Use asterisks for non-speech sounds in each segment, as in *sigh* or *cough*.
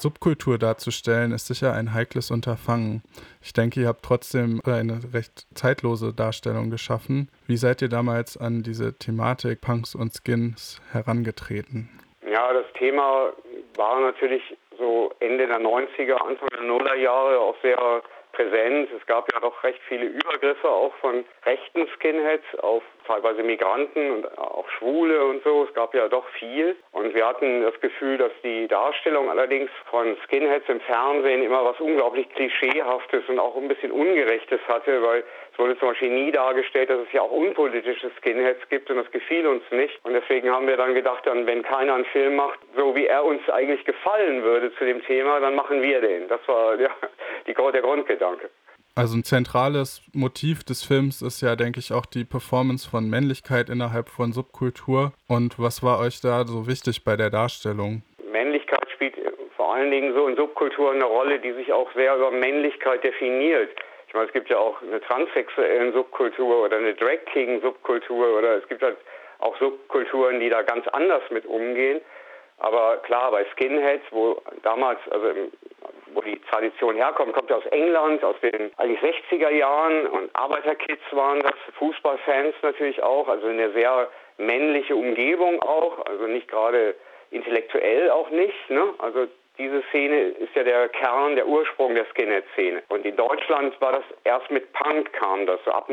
Subkultur darzustellen, ist sicher ein heikles Unterfangen. Ich denke, ihr habt trotzdem eine recht zeitlose Darstellung geschaffen. Wie seid ihr damals an diese Thematik Punks und Skins herangetreten? Ja, das Thema war natürlich so Ende der 90er, Anfang der Nullerjahre auch sehr präsent. Es gab ja doch recht viele Übergriffe auch von rechten Skinheads auf teilweise Migranten und auch Schwule und so. Es gab ja doch viel. Und wir hatten das Gefühl, dass die Darstellung allerdings von Skinheads im Fernsehen immer was unglaublich Klischeehaftes und auch ein bisschen Ungerechtes hatte, weil es wurde zum Beispiel nie dargestellt, dass es ja auch unpolitische Skinheads gibt und das gefiel uns nicht. Und deswegen haben wir dann gedacht, dann, wenn keiner einen Film macht, so wie er uns eigentlich gefallen würde zu dem Thema, dann machen wir den. Das war ja die, der Grundgedanke. Also ein zentrales Motiv des Films ist ja, denke ich, auch die Performance von Männlichkeit innerhalb von Subkultur. Und was war euch da so wichtig bei der Darstellung? Männlichkeit spielt vor allen Dingen so in Subkulturen eine Rolle, die sich auch sehr über Männlichkeit definiert. Ich meine, es gibt ja auch eine transsexuellen Subkultur oder eine Drag King Subkultur oder es gibt halt auch Subkulturen, die da ganz anders mit umgehen. Aber klar, bei Skinheads, wo damals, also im wo die Tradition herkommt, kommt aus England, aus den eigentlich 60er Jahren und Arbeiterkids waren das, Fußballfans natürlich auch, also eine sehr männliche Umgebung auch, also nicht gerade intellektuell auch nicht, ne? also diese Szene ist ja der Kern, der Ursprung der Skinhead-Szene. Und in Deutschland war das erst mit Punk kam das, so ab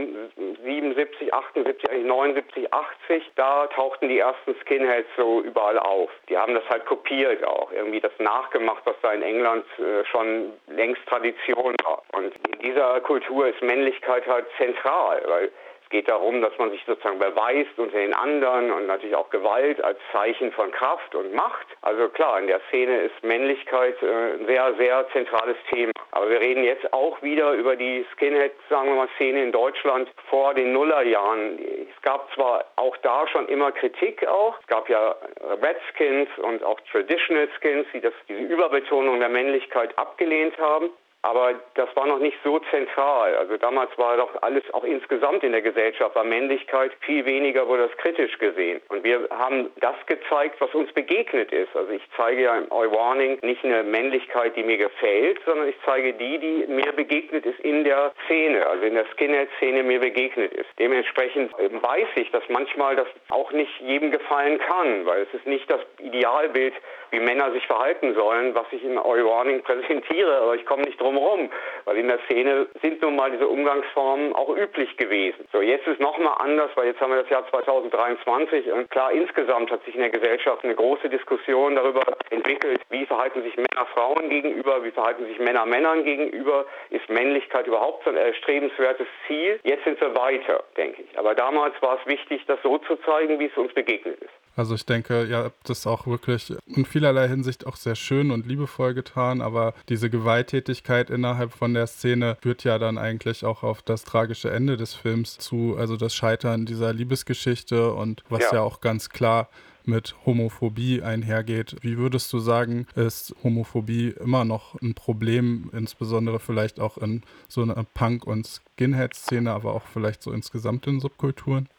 77, 78, 79, 80, da tauchten die ersten Skinheads so überall auf. Die haben das halt kopiert auch, irgendwie das nachgemacht, was da in England äh, schon längst Tradition war. Und in dieser Kultur ist Männlichkeit halt zentral, weil es geht darum, dass man sich sozusagen beweist unter den anderen und natürlich auch Gewalt als Zeichen von Kraft und Macht. Also klar, in der Szene ist Männlichkeit äh, ein sehr, sehr zentrales Thema. Aber wir reden jetzt auch wieder über die Skinhead, sagen wir mal, Szene in Deutschland vor den Nullerjahren. Es gab zwar auch da schon immer Kritik auch. Es gab ja Redskins und auch Traditional Skins, die das, diese Überbetonung der Männlichkeit abgelehnt haben. Aber das war noch nicht so zentral. Also damals war doch alles auch insgesamt in der Gesellschaft, war Männlichkeit viel weniger, wurde das kritisch gesehen. Und wir haben das gezeigt, was uns begegnet ist. Also ich zeige ja im Warning nicht eine Männlichkeit, die mir gefällt, sondern ich zeige die, die mir begegnet ist in der Szene, also in der Skinhead-Szene mir begegnet ist. Dementsprechend weiß ich, dass manchmal das auch nicht jedem gefallen kann, weil es ist nicht das Idealbild, wie Männer sich verhalten sollen, was ich Oi Warning *laughs* präsentiere, aber ich komme nicht drum herum, weil in der Szene sind nun mal diese Umgangsformen auch üblich gewesen. So, jetzt ist nochmal anders, weil jetzt haben wir das Jahr 2023 und klar, insgesamt hat sich in der Gesellschaft eine große Diskussion darüber entwickelt, wie verhalten sich Männer Frauen gegenüber, wie verhalten sich Männer Männern gegenüber, ist Männlichkeit überhaupt so ein erstrebenswertes Ziel? Jetzt sind wir weiter, denke ich. Aber damals war es wichtig, das so zu zeigen, wie es uns begegnet ist. Also ich denke, ihr habt das auch wirklich in vielerlei Hinsicht auch sehr schön und liebevoll getan, aber diese Gewalttätigkeit innerhalb von der Szene führt ja dann eigentlich auch auf das tragische Ende des Films zu, also das Scheitern dieser Liebesgeschichte und was ja, ja auch ganz klar mit Homophobie einhergeht. Wie würdest du sagen, ist Homophobie immer noch ein Problem, insbesondere vielleicht auch in so einer Punk- und Skinhead-Szene, aber auch vielleicht so insgesamt in Subkulturen?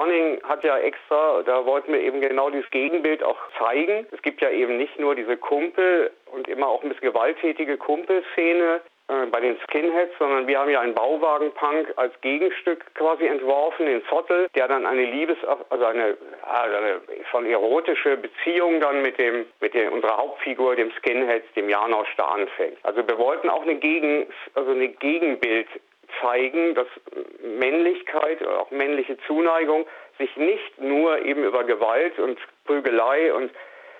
Warning hat ja extra, da wollten wir eben genau dieses Gegenbild auch zeigen. Es gibt ja eben nicht nur diese Kumpel und immer auch ein bisschen gewalttätige Kumpelszene äh, bei den Skinheads, sondern wir haben ja einen Bauwagenpunk als Gegenstück quasi entworfen, den Zottel, der dann eine Liebes, also eine, also eine schon erotische Beziehung dann mit dem, mit dem, unserer Hauptfigur, dem Skinhead, dem Janosch, da anfängt. Also wir wollten auch eine Gegen, also eine Gegenbild zeigen, dass Männlichkeit auch männliche Zuneigung sich nicht nur eben über Gewalt und Prügelei und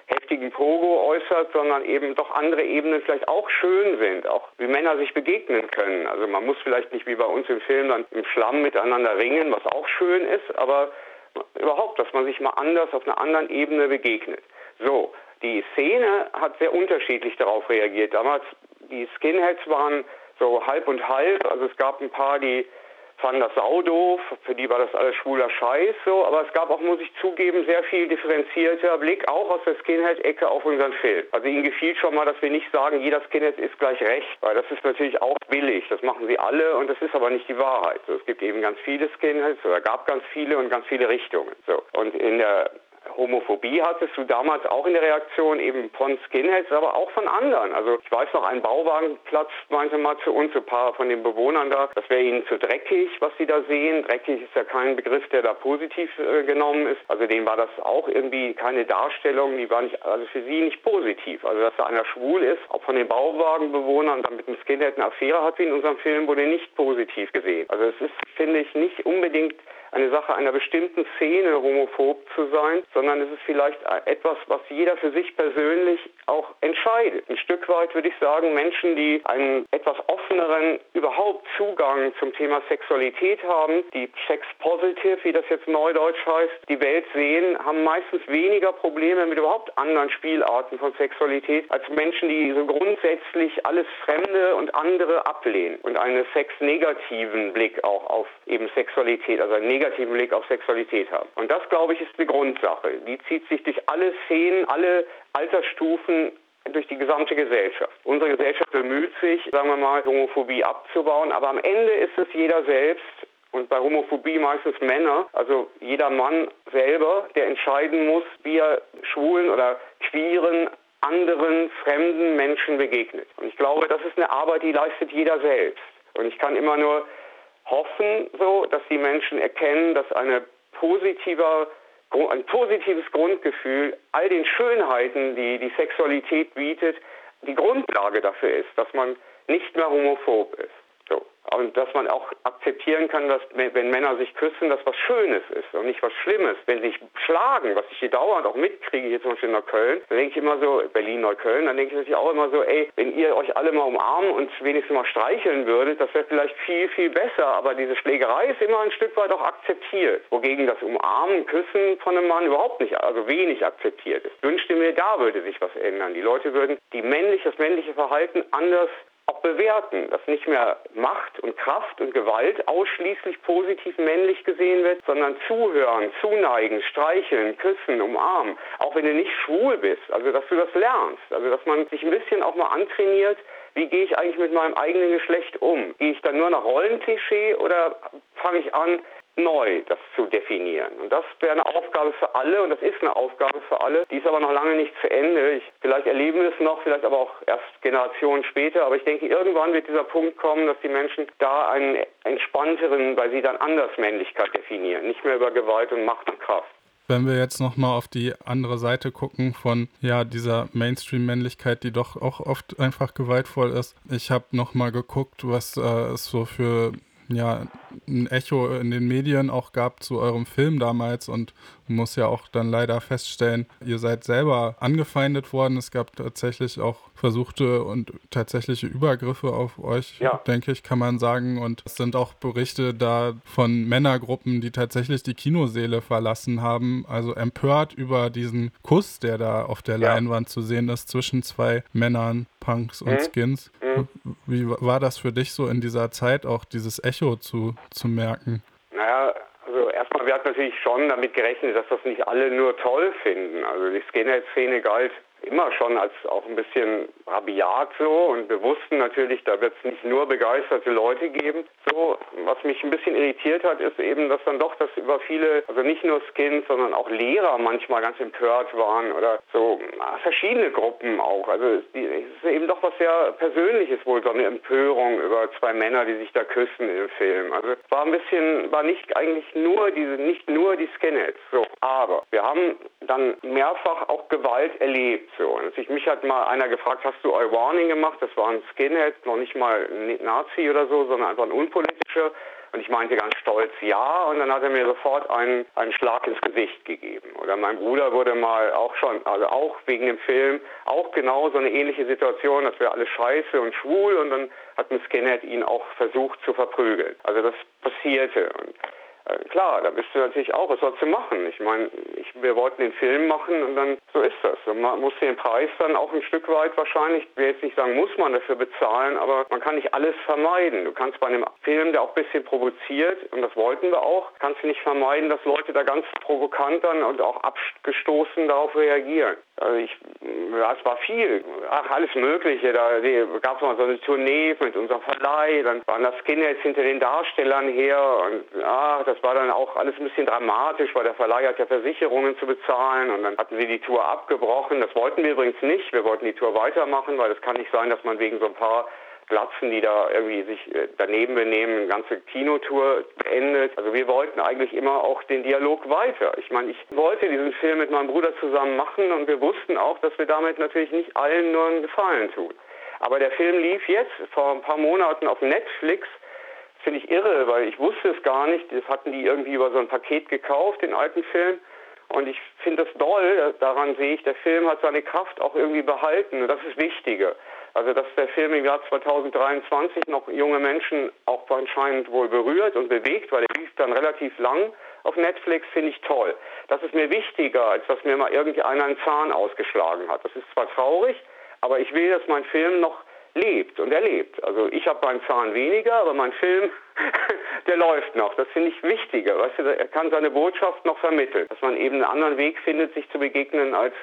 heftigen Pogo äußert, sondern eben doch andere Ebenen vielleicht auch schön sind, auch wie Männer sich begegnen können. Also man muss vielleicht nicht wie bei uns im Film dann im Schlamm miteinander ringen, was auch schön ist, aber überhaupt, dass man sich mal anders auf einer anderen Ebene begegnet. So, die Szene hat sehr unterschiedlich darauf reagiert. Damals, die Skinheads waren so halb und halb. Also es gab ein paar, die fanden das saudoof, für die war das alles schwuler Scheiß so, aber es gab auch, muss ich zugeben, sehr viel differenzierter Blick, auch aus der Skinhead-Ecke auf unseren Film. Also ihnen gefiel schon mal, dass wir nicht sagen, jeder Skinhead ist gleich recht, weil das ist natürlich auch billig, das machen sie alle und das ist aber nicht die Wahrheit. So, es gibt eben ganz viele Skinheads oder gab ganz viele und ganz viele Richtungen. So. Und in der Homophobie hattest du damals auch in der Reaktion eben von Skinheads, aber auch von anderen. Also ich weiß noch, ein Bauwagenplatz meinte mal zu uns, ein paar von den Bewohnern da, das wäre ihnen zu dreckig, was sie da sehen. Dreckig ist ja kein Begriff, der da positiv äh, genommen ist. Also denen war das auch irgendwie keine Darstellung, die war nicht, also für sie nicht positiv. Also dass da einer schwul ist, auch von den Bauwagenbewohnern dann mit einem Skinhead eine Affäre hat wie in unserem Film, wurde nicht positiv gesehen. Also es ist, finde ich, nicht unbedingt eine Sache einer bestimmten Szene homophob zu sein, sondern es ist vielleicht etwas, was jeder für sich persönlich auch entscheidet. Ein Stück weit würde ich sagen, Menschen, die einen etwas offeneren überhaupt Zugang zum Thema Sexualität haben, die sex positive, wie das jetzt neudeutsch heißt, die Welt sehen, haben meistens weniger Probleme mit überhaupt anderen Spielarten von Sexualität als Menschen, die so grundsätzlich alles Fremde und andere ablehnen und einen sexnegativen Blick auch auf eben Sexualität, also einen negativen Blick auf Sexualität haben. Und das, glaube ich, ist eine Grundsache. Die zieht sich durch alle Szenen, alle Altersstufen durch die gesamte Gesellschaft. Unsere Gesellschaft bemüht sich, sagen wir mal, Homophobie abzubauen, aber am Ende ist es jeder selbst, und bei Homophobie meistens Männer, also jeder Mann selber, der entscheiden muss, wie er schwulen oder queeren, anderen, fremden Menschen begegnet. Und ich glaube, das ist eine Arbeit, die leistet jeder selbst. Und ich kann immer nur hoffen, so, dass die Menschen erkennen, dass eine positiver, ein positives Grundgefühl all den Schönheiten, die die Sexualität bietet, die Grundlage dafür ist, dass man nicht mehr homophob ist. Und dass man auch akzeptieren kann, dass wenn Männer sich küssen, das was Schönes ist und nicht was Schlimmes. Wenn sie sich schlagen, was ich hier dauernd auch mitkriege, hier zum Beispiel in Neukölln, dann denke ich immer so, Berlin-Neukölln, dann denke ich natürlich auch immer so, ey, wenn ihr euch alle mal umarmen und wenigstens mal streicheln würdet, das wäre vielleicht viel, viel besser. Aber diese Schlägerei ist immer ein Stück weit auch akzeptiert. Wogegen das Umarmen, Küssen von einem Mann überhaupt nicht, also wenig akzeptiert ist. Ich wünschte mir, da würde sich was ändern. Die Leute würden die männlich, das männliche Verhalten anders bewerten, dass nicht mehr Macht und Kraft und Gewalt ausschließlich positiv männlich gesehen wird, sondern zuhören, zuneigen, streicheln, küssen, umarmen, auch wenn du nicht schwul bist, also dass du das lernst, also dass man sich ein bisschen auch mal antrainiert, wie gehe ich eigentlich mit meinem eigenen Geschlecht um? Gehe ich dann nur nach Rollenklischee oder fange ich an, neu das zu definieren. Und das wäre eine Aufgabe für alle und das ist eine Aufgabe für alle. Die ist aber noch lange nicht zu Ende. Ich, vielleicht erleben wir es noch, vielleicht aber auch erst Generationen später. Aber ich denke, irgendwann wird dieser Punkt kommen, dass die Menschen da einen entspannteren, weil sie dann anders Männlichkeit definieren. Nicht mehr über Gewalt und Macht und Kraft. Wenn wir jetzt nochmal auf die andere Seite gucken von ja dieser Mainstream-Männlichkeit, die doch auch oft einfach gewaltvoll ist. Ich habe nochmal geguckt, was äh, es so für ja, ein Echo in den Medien auch gab zu eurem Film damals und muss ja auch dann leider feststellen, ihr seid selber angefeindet worden. Es gab tatsächlich auch versuchte und tatsächliche Übergriffe auf euch, ja. denke ich, kann man sagen. Und es sind auch Berichte da von Männergruppen, die tatsächlich die Kinoseele verlassen haben. Also empört über diesen Kuss, der da auf der ja. Leinwand zu sehen ist zwischen zwei Männern, Punks und mhm. Skins. Mhm. Wie war das für dich so in dieser Zeit auch, dieses Echo zu, zu merken? Naja, wir hatten natürlich schon damit gerechnet, dass das nicht alle nur toll finden. Also die Skinhead-Szene galt immer schon als auch ein bisschen rabiat so und wir wussten natürlich, da wird es nicht nur begeisterte Leute geben. So, was mich ein bisschen irritiert hat, ist eben, dass dann doch das über viele, also nicht nur Skins, sondern auch Lehrer manchmal ganz empört waren oder so verschiedene Gruppen auch. Also es ist eben doch was sehr Persönliches wohl, so eine Empörung über zwei Männer, die sich da küssen im Film. Also war ein bisschen, war nicht eigentlich nur diese, nicht nur die Skinheads. So, aber wir haben dann mehrfach auch Gewalt erlebt. So. Und mich hat mal einer gefragt, hast du I Warning gemacht? Das war ein Skinhead, noch nicht mal ein Nazi oder so, sondern einfach ein unpolitischer. Und ich meinte ganz stolz ja. Und dann hat er mir sofort einen, einen Schlag ins Gesicht gegeben. Oder mein Bruder wurde mal auch schon, also auch wegen dem Film, auch genau so eine ähnliche Situation, dass wir alle scheiße und schwul. Und dann hat ein Skinhead ihn auch versucht zu verprügeln. Also das passierte. Und klar, da bist du natürlich auch, was sollst du machen? Ich meine, ich, wir wollten den Film machen und dann So ist das. Man muss den Preis dann auch ein Stück weit wahrscheinlich, ich will jetzt nicht sagen, muss man dafür bezahlen, aber man kann nicht alles vermeiden. Du kannst bei einem Film, der auch ein bisschen provoziert, und das wollten wir auch, kannst du nicht vermeiden, dass Leute da ganz provokant dann und auch abgestoßen darauf reagieren. Also ich, ja, es war viel, ach, alles Mögliche. Da gab es mal so eine Tournee mit unserem Verleih, dann waren das Skinheads hinter den Darstellern her und ach, das war dann auch alles ein bisschen dramatisch, weil der Verleih hat ja Versicherungen zu bezahlen und dann hatten wir die Tour abgebrochen. Das wollten wir übrigens nicht. Wir wollten die Tour weitermachen, weil es kann nicht sein, dass man wegen so ein paar Glatzen, die da irgendwie sich äh, daneben benehmen, eine ganze Kinotour endet. Also wir wollten eigentlich immer auch den Dialog weiter. Ich meine, ich wollte diesen Film mit meinem Bruder zusammen machen und wir wussten auch, dass wir damit natürlich nicht allen nur einen Gefallen tun. Aber der Film lief jetzt vor ein paar Monaten auf Netflix. Finde ich irre, weil ich wusste es gar nicht. Das hatten die irgendwie über so ein Paket gekauft, den alten Film. Und ich finde das toll, daran sehe ich, der Film hat seine Kraft auch irgendwie behalten. Das ist wichtiger. Also dass der Film im Jahr 2023 noch junge Menschen auch anscheinend wohl berührt und bewegt, weil er lief dann relativ lang auf Netflix, finde ich toll. Das ist mir wichtiger, als dass mir mal irgendeiner einen Zahn ausgeschlagen hat. Das ist zwar traurig, aber ich will, dass mein Film noch lebt und er lebt. Also ich habe meinen Zahn weniger, aber mein Film, *laughs* der läuft noch. Das finde ich wichtiger. Weißt du, er kann seine Botschaft noch vermitteln, dass man eben einen anderen Weg findet, sich zu begegnen als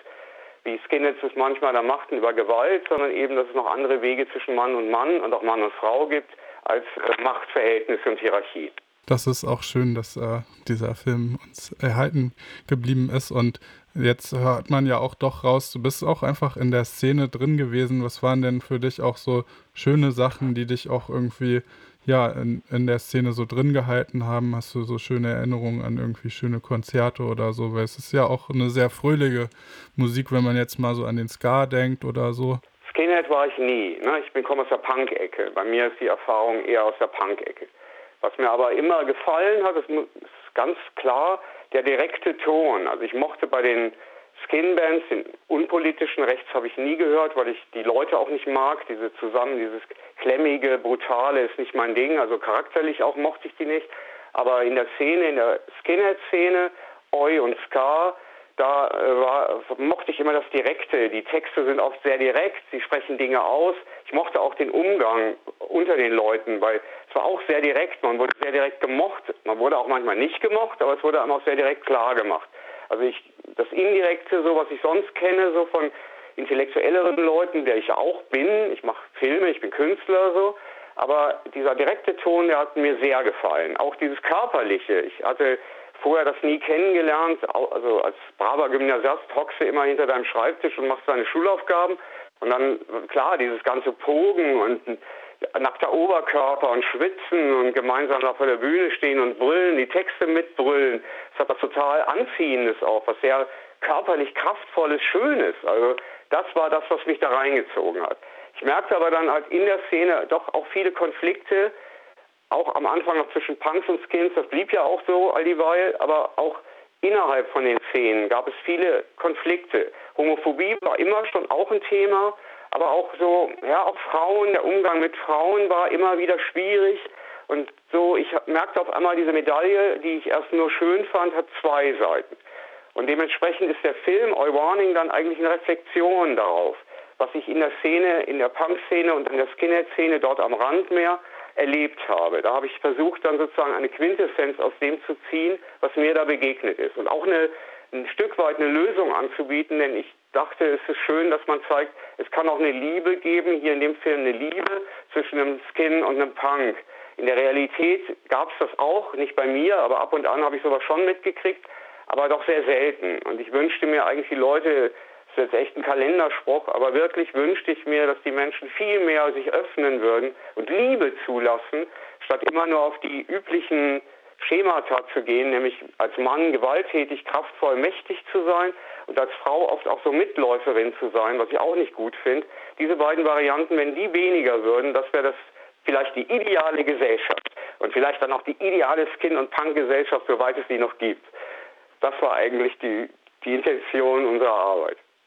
wie Skinheads es manchmal da machten über Gewalt, sondern eben, dass es noch andere Wege zwischen Mann und Mann und auch Mann und Frau gibt als äh, Machtverhältnisse und Hierarchie. Das ist auch schön, dass äh, dieser Film uns erhalten geblieben ist und jetzt hört man ja auch doch raus, du bist auch einfach in der Szene drin gewesen. Was waren denn für dich auch so schöne Sachen, die dich auch irgendwie ja, in, in der Szene so drin gehalten haben? Hast du so schöne Erinnerungen an irgendwie schöne Konzerte oder so? Weil es ist ja auch eine sehr fröhliche Musik, wenn man jetzt mal so an den Ska denkt oder so. Skinhead war ich nie. Ne? Ich bin komme aus der Punk-Ecke. Bei mir ist die Erfahrung eher aus der Punk-Ecke. Was mir aber immer gefallen hat, ist ganz klar der direkte Ton. Also ich mochte bei den Skinbands, den unpolitischen Rechts habe ich nie gehört, weil ich die Leute auch nicht mag. Diese zusammen, dieses klemmige, brutale ist nicht mein Ding. Also charakterlich auch mochte ich die nicht. Aber in der Szene, in der Skinhead-Szene, Oi und Ska, da äh, war, mochte ich immer das Direkte. Die Texte sind oft sehr direkt, sie sprechen Dinge aus. Ich mochte auch den Umgang unter den Leuten, weil es war auch sehr direkt. Man wurde sehr direkt gemocht. Man wurde auch manchmal nicht gemocht, aber es wurde auch sehr direkt klar gemacht. Also ich, das Indirekte, so was ich sonst kenne, so von intellektuelleren Leuten, der ich auch bin. Ich mache Filme, ich bin Künstler, so. Aber dieser direkte Ton, der hat mir sehr gefallen. Auch dieses körperliche. Ich hatte vorher das nie kennengelernt. Also als braver Gymnasiast hockst du immer hinter deinem Schreibtisch und machst deine Schulaufgaben. Und dann, klar, dieses ganze Pogen und nackter Oberkörper und schwitzen und gemeinsam auf der Bühne stehen und brüllen, die Texte mitbrüllen. Das hat was total Anziehendes auch, was sehr körperlich kraftvolles, Schönes. Also das war das, was mich da reingezogen hat. Ich merkte aber dann halt in der Szene doch auch viele Konflikte, auch am Anfang noch zwischen Punks und Skins, das blieb ja auch so all dieweil, aber auch innerhalb von den Szenen gab es viele Konflikte. Homophobie war immer schon auch ein Thema, aber auch so, ja, auch Frauen, der Umgang mit Frauen war immer wieder schwierig. Und so, ich merkte auf einmal, diese Medaille, die ich erst nur schön fand, hat zwei Seiten. Und dementsprechend ist der Film Oi Warning dann eigentlich eine Reflexion darauf, was ich in der Szene, in der Punk-Szene und in der Skinhead-Szene dort am Rand mehr erlebt habe. Da habe ich versucht, dann sozusagen eine Quintessenz aus dem zu ziehen, was mir da begegnet ist. Und auch eine, ein Stück weit eine Lösung anzubieten, denn ich dachte, es ist schön, dass man zeigt, es kann auch eine Liebe geben, hier in dem Film eine Liebe zwischen einem Skin und einem Punk. In der Realität gab es das auch, nicht bei mir, aber ab und an habe ich sowas schon mitgekriegt, aber doch sehr selten. Und ich wünschte mir eigentlich die Leute ist jetzt echt ein Kalenderspruch, aber wirklich wünschte ich mir, dass die Menschen viel mehr sich öffnen würden und Liebe zulassen, statt immer nur auf die üblichen Schemata zu gehen, nämlich als Mann gewalttätig, kraftvoll, mächtig zu sein und als Frau oft auch so Mitläuferin zu sein, was ich auch nicht gut finde. Diese beiden Varianten, wenn die weniger würden, das wäre das vielleicht die ideale Gesellschaft und vielleicht dann auch die ideale Skin- und Punk-Gesellschaft, soweit es die noch gibt. Das war eigentlich die, die Intention unserer Arbeit.